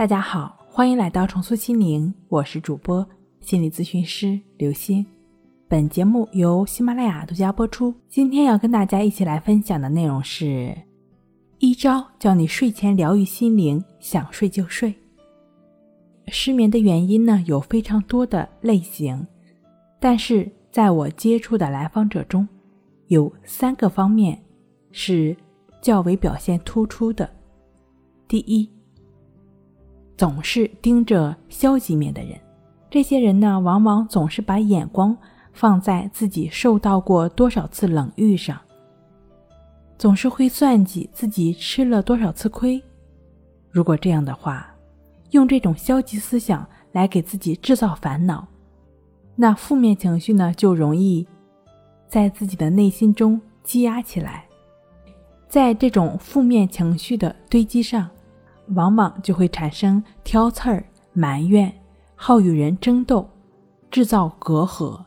大家好，欢迎来到重塑心灵，我是主播心理咨询师刘星。本节目由喜马拉雅独家播出。今天要跟大家一起来分享的内容是一招教你睡前疗愈心灵，想睡就睡。失眠的原因呢有非常多的类型，但是在我接触的来访者中，有三个方面是较为表现突出的。第一。总是盯着消极面的人，这些人呢，往往总是把眼光放在自己受到过多少次冷遇上，总是会算计自己吃了多少次亏。如果这样的话，用这种消极思想来给自己制造烦恼，那负面情绪呢，就容易在自己的内心中积压起来，在这种负面情绪的堆积上。往往就会产生挑刺儿、埋怨、好与人争斗、制造隔阂，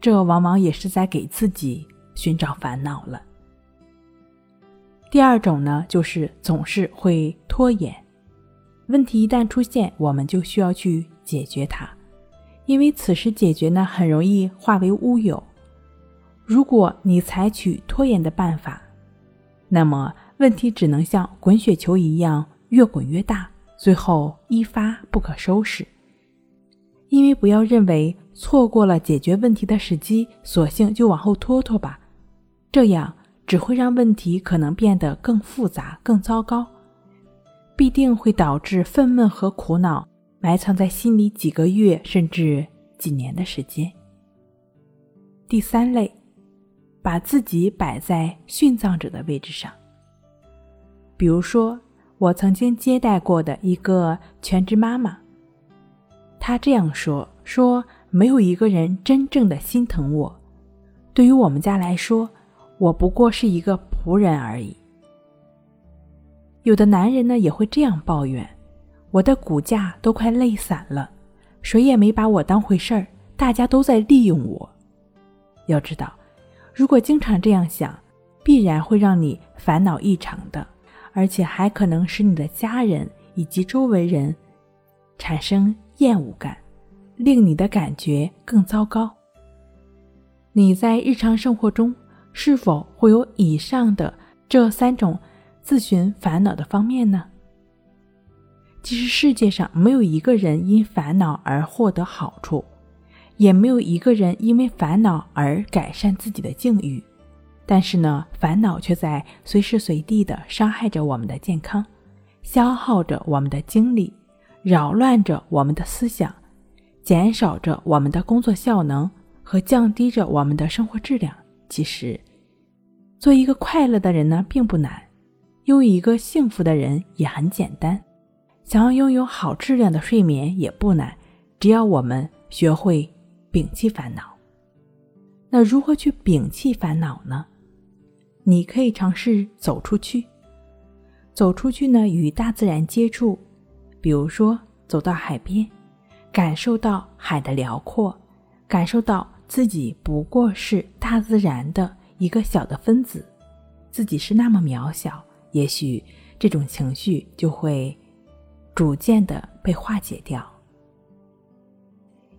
这往往也是在给自己寻找烦恼了。第二种呢，就是总是会拖延，问题一旦出现，我们就需要去解决它，因为此时解决呢，很容易化为乌有。如果你采取拖延的办法，那么。问题只能像滚雪球一样越滚越大，最后一发不可收拾。因为不要认为错过了解决问题的时机，索性就往后拖拖吧，这样只会让问题可能变得更复杂、更糟糕，必定会导致愤懑和苦恼埋藏在心里几个月甚至几年的时间。第三类，把自己摆在殉葬者的位置上。比如说，我曾经接待过的一个全职妈妈，她这样说：“说没有一个人真正的心疼我，对于我们家来说，我不过是一个仆人而已。”有的男人呢也会这样抱怨：“我的骨架都快累散了，谁也没把我当回事儿，大家都在利用我。”要知道，如果经常这样想，必然会让你烦恼异常的。而且还可能使你的家人以及周围人产生厌恶感，令你的感觉更糟糕。你在日常生活中是否会有以上的这三种自寻烦恼的方面呢？其实世界上没有一个人因烦恼而获得好处，也没有一个人因为烦恼而改善自己的境遇。但是呢，烦恼却在随时随地的伤害着我们的健康，消耗着我们的精力，扰乱着我们的思想，减少着我们的工作效能和降低着我们的生活质量。其实，做一个快乐的人呢，并不难；拥有一个幸福的人也很简单。想要拥有好质量的睡眠也不难，只要我们学会摒弃烦恼。那如何去摒弃烦恼呢？你可以尝试走出去，走出去呢，与大自然接触，比如说走到海边，感受到海的辽阔，感受到自己不过是大自然的一个小的分子，自己是那么渺小，也许这种情绪就会逐渐的被化解掉。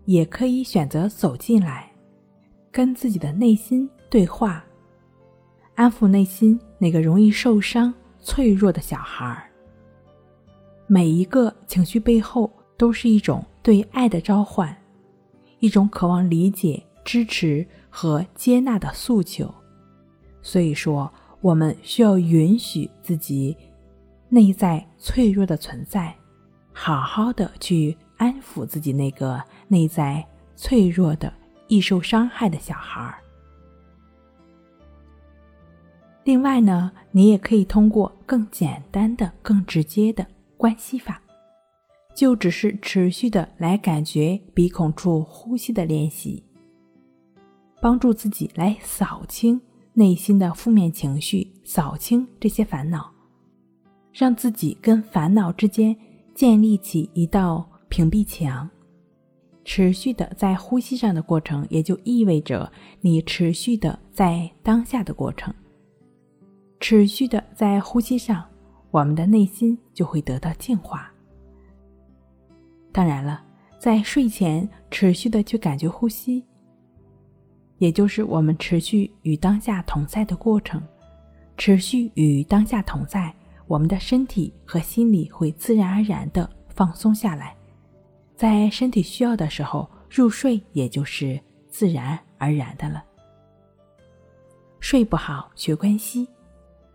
也可以选择走进来，跟自己的内心对话。安抚内心那个容易受伤、脆弱的小孩儿。每一个情绪背后都是一种对爱的召唤，一种渴望理解、支持和接纳的诉求。所以说，我们需要允许自己内在脆弱的存在，好好的去安抚自己那个内在脆弱的、易受伤害的小孩儿。另外呢，你也可以通过更简单的、更直接的关系法，就只是持续的来感觉鼻孔处呼吸的练习，帮助自己来扫清内心的负面情绪，扫清这些烦恼，让自己跟烦恼之间建立起一道屏蔽墙。持续的在呼吸上的过程，也就意味着你持续的在当下的过程。持续的在呼吸上，我们的内心就会得到净化，当然了，在睡前持续的去感觉呼吸，也就是我们持续与当下同在的过程。持续与当下同在，我们的身体和心理会自然而然的放松下来，在身体需要的时候入睡，也就是自然而然的了。睡不好学关息，